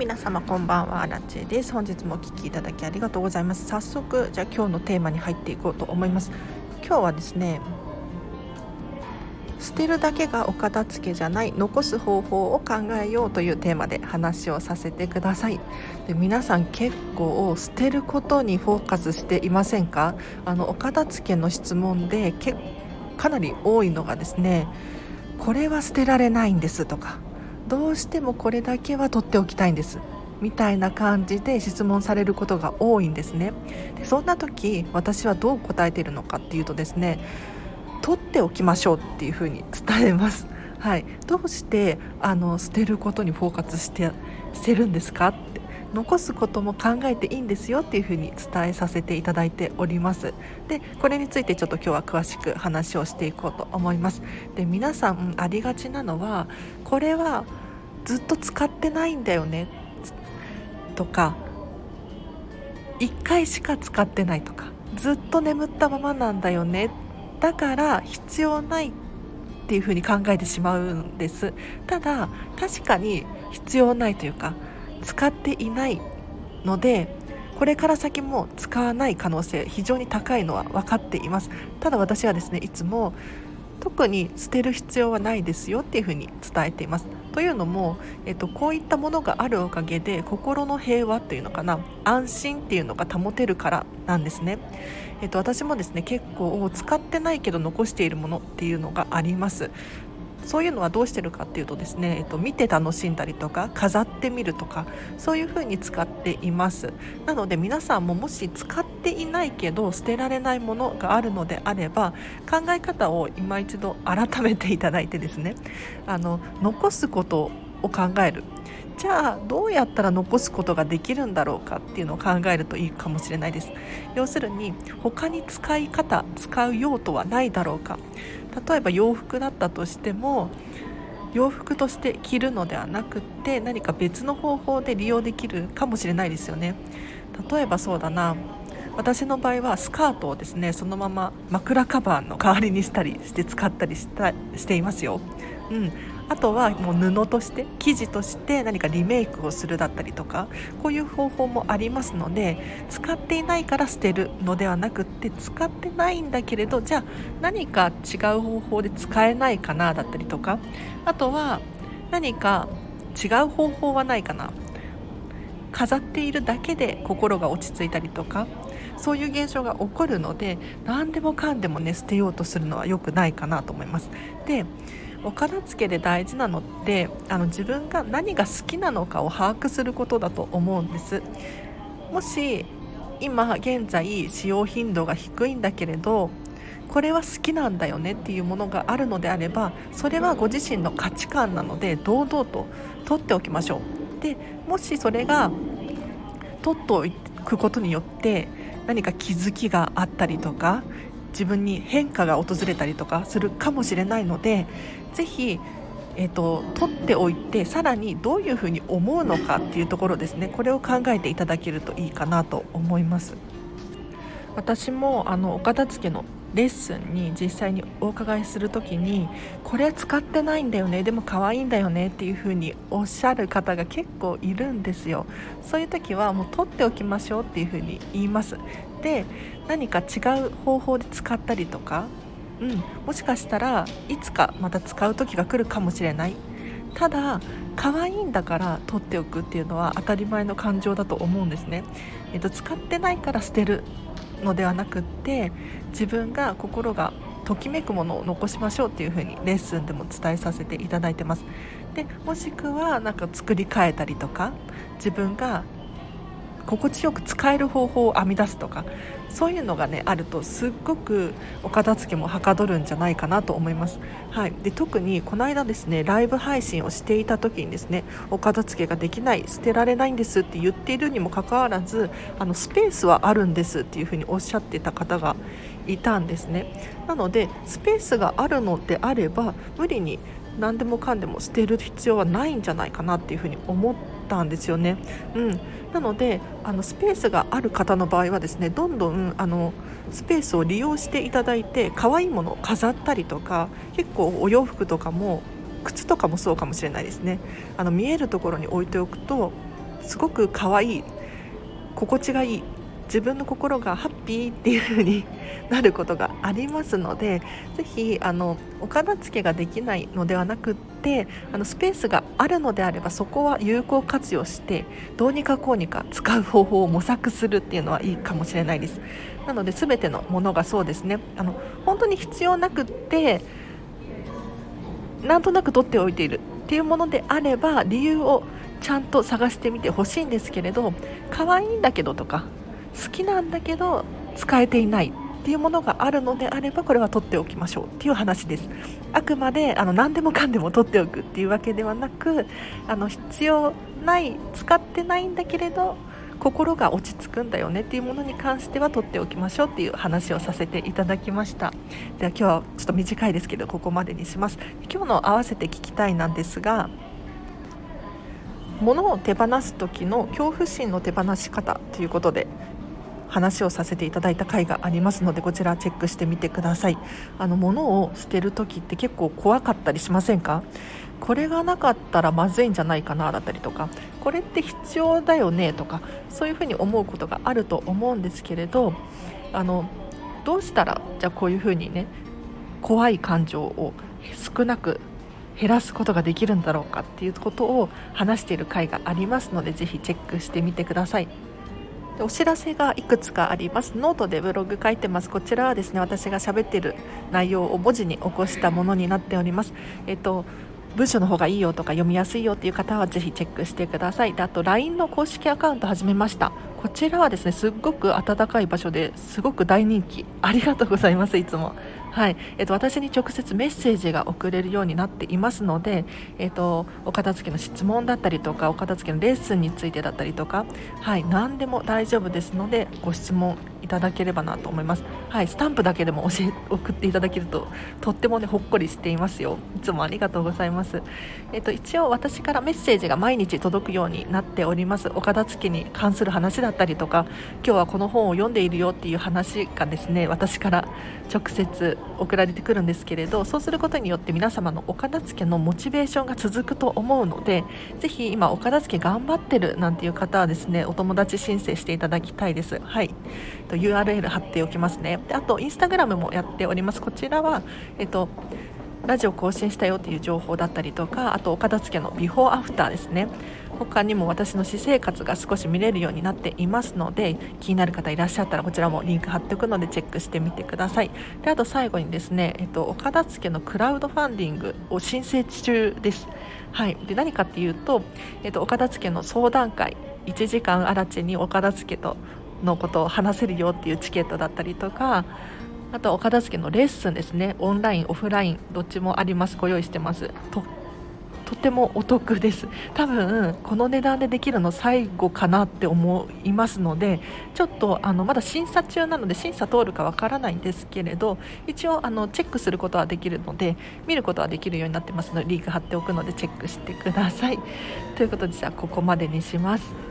皆様こんばんはラチェです。本日もお聞きいただきありがとうございます。早速じゃあ今日のテーマに入っていこうと思います。今日はですね捨てるだけがお片付けじゃない残す方法を考えようというテーマで話をさせてください。で皆さん結構捨てることにフォーカスしていませんか？あのお片付けの質問でけかなり多いのがですねこれは捨てられないんですとか。どうしてもこれだけは取っておきたいんです。みたいな感じで質問されることが多いんですね。でそんな時私はどう答えているのかっていうとですね取っておきましょうっていうふうに伝えます。はい、どうしてあの捨てることにフォーカスしてしてるんですかって。残すことも考えていいんですよっていうふうに伝えさせていただいております。でこれについてちょっと今日は詳しく話をしていこうと思います。で皆さんありがちなのはこれはずっと使ってないんだよね。とか1回しか使ってないとかずっと眠ったままなんだよね。だから必要ないっていうふうに考えてしまうんです。ただ確かに必要ないというか使っていないのでこれから先も使わない可能性非常に高いのは分かっています。ただ私はですねいつも特に捨てる必要はないですよっていうふうに伝えています。というのも、えっと、こういったものがあるおかげで心の平和というのかな安心っていうのが保てるからなんですね、えっと、私もですね結構使ってないけど残しているものっていうのがあります。そういうのはどうしてるかっていうとですね、えっと、見て楽しんだりとか飾ってみるとかそういう風に使っています。なので皆さんももし使っていないけど捨てられないものがあるのであれば考え方を今一度改めていただいてですねあの残すことを考える。じゃあどうやったら残すことができるんだろうかっていうのを考えるといいかもしれないです。要するに他に使い方使う用途はないだろうか。例えば洋服だったとしても洋服として着るのではなくって何か別の方法で利用できるかもしれないですよね。例えばそうだな。私の場合はスカートをですねそのまま枕カバーの代わりにしたりして使ったりしたしていますよ、うん、あとはもう布として生地として何かリメイクをするだったりとかこういう方法もありますので使っていないから捨てるのではなくって使ってないんだけれどじゃあ何か違う方法で使えないかなだったりとかあとは何か違う方法はないかな飾っているだけで心が落ち着いたりとかそういう現象が起こるので何でもかんでもね捨てようとするのは良くないかなと思います。でお片付けで大事なのってあの自分が何が好きなのかを把握することだと思うんです。もし今現在使用頻度が低いんだけれどこれは好きなんだよねっていうものがあるのであればそれはご自身の価値観なので堂々と取っておきましょう。でもしそれが取っておくことによって何か気づきがあったりとか自分に変化が訪れたりとかするかもしれないのでぜひえーと、取っておいてさらにどういうふうに思うのかっていうところですね。これを考えていただけるといいかなと思います。私もあのお片付けのレッスンに実際にお伺いする時にこれ使ってないんだよねでも可愛いんだよねっていう風におっしゃる方が結構いるんですよ。そういう時はもう取っておきましょうっていう風に言います。で何か違う方法で使ったりとかうん、もしかしたらいつかまた使う時が来るかもしれない。ただ可愛いんだから取っておくっていうのは当たり前の感情だと思うんですね、えっと、使ってないから捨てる。のではなくって自分が心がときめくものを残しましょうっていう風にレッスンでも伝えさせていただいてます。でもしくはなんか作り変えたりとか自分が心地よく使える方法を編み出すとかそういうのがねあるとすっごくお片付けもはかどるんじゃないかなと思います、はい、で特にこの間ですねライブ配信をしていた時にですねお片付けができない捨てられないんですって言っているにもかかわらずあのスペースはあるんですっていうふうにおっしゃってた方がいたんですね。なのでスペースがあるのであれば無理に何でもかんでも捨てる必要はないんじゃないかなっていうふうに思ったんですよね。うん、なのであのスペースがある方の場合はですねどんどんあのスペースを利用していただいて可愛いものを飾ったりとか結構お洋服とかも靴とかもそうかもしれないですねあの見えるところに置いておくとすごく可愛い心地がいい自分の心がハッピーっていう風になることがありますのでぜひあのお片付けができないのではなくってあのスペースがあるのであればそこは有効活用してどうにかこうにか使う方法を模索するっていうのはいいかもしれないです。なので全てのものがそうですね。あの本当に必要なくってなんとなく取っておいているっていうものであれば理由をちゃんと探してみてほしいんですけれど可愛いんだけどとか好きなんだけど使えていないっていうものがあるのであればこれは取っておきましょうっていう話です。あくまであの何でもかんでも取っておくっていうわけではなくあの必要ない使ってないんだけれど心が落ち着くんだよねっていうものに関しては取っておきましょうっていう話をさせていただきました。では今日はちょっと短いですけどここまでにします。今日の合わせて聞きたいなんですが物を手放す時の恐怖心の手放し方ということで話をさせていただいた回がありますのでこちらチェックしてみてください。あの物を捨てる時って結構怖かったりしませんか？これがなかったらまずいんじゃないかなだったりとか。これって必要だよねとかそういうふうに思うことがあると思うんですけれどあのどうしたらじゃあこういうふうにね怖い感情を少なく減らすことができるんだろうかっていうことを話している回がありますのでぜひチェックしてみてください。お知らせがいくつかあります。ノートでブログ書いてます。こちらはですね私が喋ってる内容を文字に起こしたものになっております。えっと文章の方がいいよとか読みやすいよっていう方はぜひチェックしてください。であと LINE の公式アカウント始めました。こちらはですねすっごく暖かい場所ですごく大人気。ありがとうございますいつも。はい。えっと、私に直接メッセージが送れるようになっていますので、えっと、お片付けの質問だったりとかお片付けのレッスンについてだったりとか、はい、何でも大丈夫ですのでご質問いただければなと思います、はい、スタンプだけでも教え送っていただけるととってもねほっこりしていますよ。いつもありがとうございます、えっと、一応私からメッセージが毎日届くようになっております。お片付けに関する話だったりとか今日はこの本を読んでいるよっていう話がですね私から直接送られてくるんですけれどそうすることによって皆様のお片付けのモチベーションが続くと思うのでぜひ今お片付け頑張ってるなんていう方はですねお友達申請していただきたいです。はい。と URL 貼っておきますね。であとインスタグラムもやっております。こちらはえっとラジオ更新したよという情報だったりとかあとお片付けのビフォーアフターですね。他にも私の私生活が少し見れるようになっていますので気になる方いらっしゃったらこちらもリンク貼っておくのでチェックしてみてください。であと最後にですね、えっと、お片付けのクラウドファンディングを申請中です。はい、で何かっていうと、えっと、お片付けの相談会1時間あらちにお片付けとのことを話せるよっていうチケットだったりとかあとお片付けのレッスンですね。オンラインオフラインどっちもあります。ご用意してます。ととてもお得です。多分この値段でできるの最後かなって思いますのでちょっとあのまだ審査中なので審査通るかわからないんですけれど一応あのチェックすることはできるので見ることはできるようになってますのでリンク貼っておくのでチェックしてください。ということでじゃあここまでにします。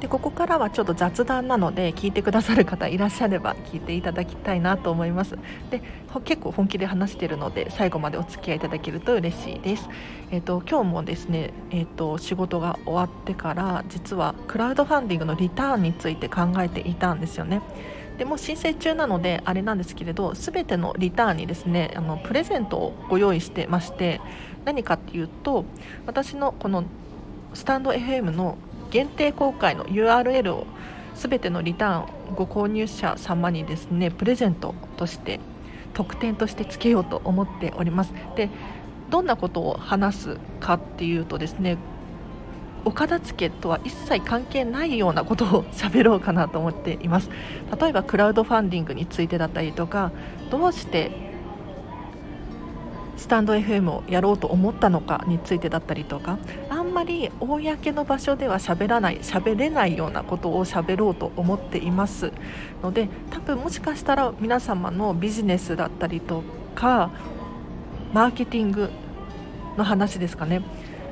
でここからはちょっと雑談なので聞いてくださる方いらっしゃれば聞いていただきたいなと思います。で結構本気で話しているので最後までお付き合いいただけると嬉しいです、えーと、今日もですね、えーと、仕事が終わってから実はクラウドファンディングのリターンについて考えていたんですよね。でも申請中なのであれなんですけれど全てのリターンにですねあのプレゼントをご用意してまして何かっていうと私のこのスタンド FM の限定公開の URL を全てのリターンご購入者様にですねプレゼントとして特典としてつけようと思っております。でどんなことを話すかっていうとですねお片付けとは一切関係ないようなことを喋ろうかなと思っています。例えばクラウドファンディングについてだったりとかどうしてスタンド FM をやろうと思ったのかについてだったりとかあんまり公の場所では喋らない喋れないようなことを喋ろうと思っています。ので多分もしかしたら皆様のビジネスだったりとかマーケティングの話ですかね、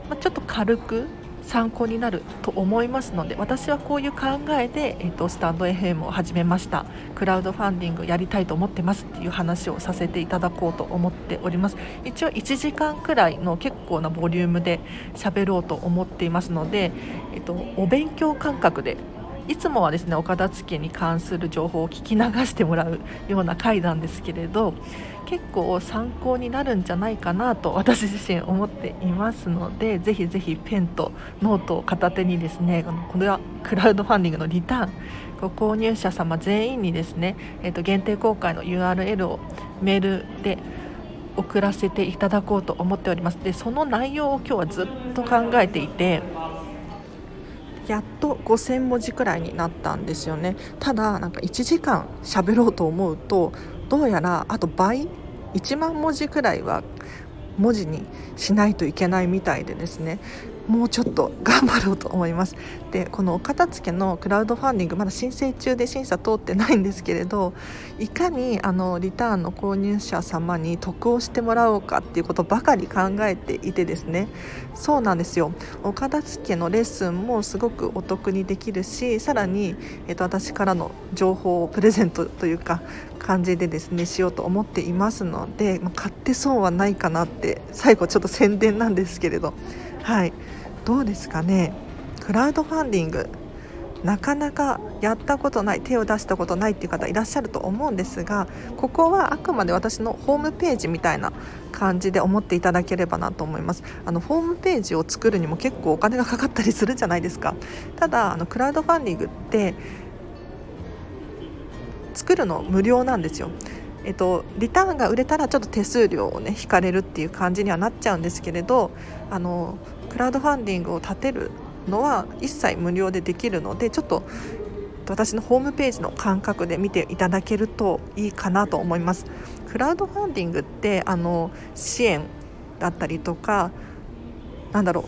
まあ、ちょっと軽く参考になると思いますので私はこういう考えで、えーと、スタンド FM を始めました。クラウドファンディングやりたいと思ってますっていう話をさせていただこうと思っております。一応1時間くらいの結構なボリュームで喋ろうと思っていますので、えーとお勉強感覚でいつもはですねお片付けに関する情報を聞き流してもらうような回なんですけれど結構参考になるんじゃないかなと私自身思っていますのでぜひぜひペンとノートを片手にですねこれはクラウドファンディングのリターンご購入者様全員にですね、えー、と限定公開の URL をメールで送らせていただこうと思っております。でその内容を今日はずっと考えていてやっと5000文字くらいになったんですよね。ただなんか1時間喋ろうと思うとどうやらあと倍1万文字くらいは文字にしないといけないみたいでですね。もうちょっと頑張ろうと思います。でこのお片付けのクラウドファンディングまだ申請中で審査通ってないんですけれどいかにあのリターンの購入者様に得をしてもらおうかっていうことばかり考えていてですね。そうなんですよ。お片付けのレッスンもすごくお得にできるしさらに、えっと、私からの情報をプレゼントというか感じでですねしようと思っていますので、まあ、買って損はないかなって最後ちょっと宣伝なんですけれど。はい。どうですかね？クラウドファンディングなかなかやったことない手を出したことないっていう方いらっしゃると思うんですがここはあくまで私のホームページみたいな感じで思っていただければなと思います。あのホームページを作るにも結構お金がかかったりするじゃないですか。ただあのクラウドファンディングって作るの無料なんですよ。えっと、リターンが売れたらちょっと手数料をね引かれるっていう感じにはなっちゃうんですけれどあのクラウドファンディングを立てるのは一切無料でできるのでちょっと私のホームページの感覚で見ていただけるといいかなと思います。クラウドファンディングってあの支援だったりとかなんだろ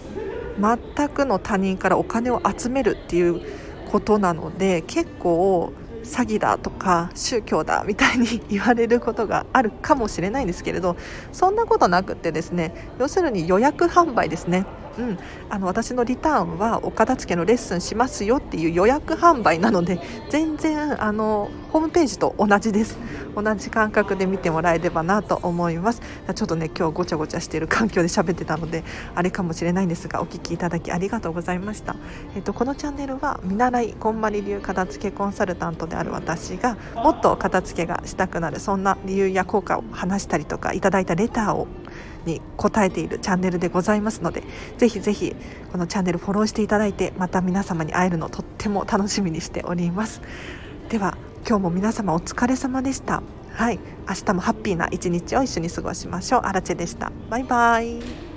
う全くの他人からお金を集めるっていうことなので結構詐欺だとか宗教だみたいに言われることがあるかもしれないんですけれどそんなことなくってですね要するに予約販売ですねうん、あの私のリターンはお片付けのレッスンしますよっていう予約販売なので 全然あのホームページと同じです。同じ感覚で見てもらえればなと思います。ちょっとね今日ごちゃごちゃしている環境で喋ってたのであれかもしれないんですがお聞きいただきありがとうございました、えっと、このチャンネルは見習いこんまり流片付けコンサルタントである私がもっと片付けがしたくなるそんな理由や効果を話したりとかいただいたレターをに答えているチャンネルでございますのでぜひぜひこのチャンネルフォローしていただいてまた皆様に会えるのとっても楽しみにしております。では今日も皆様お疲れ様でした。はい。明日もハッピーな一日を一緒に過ごしましょう。アラチェでした。バイバイ。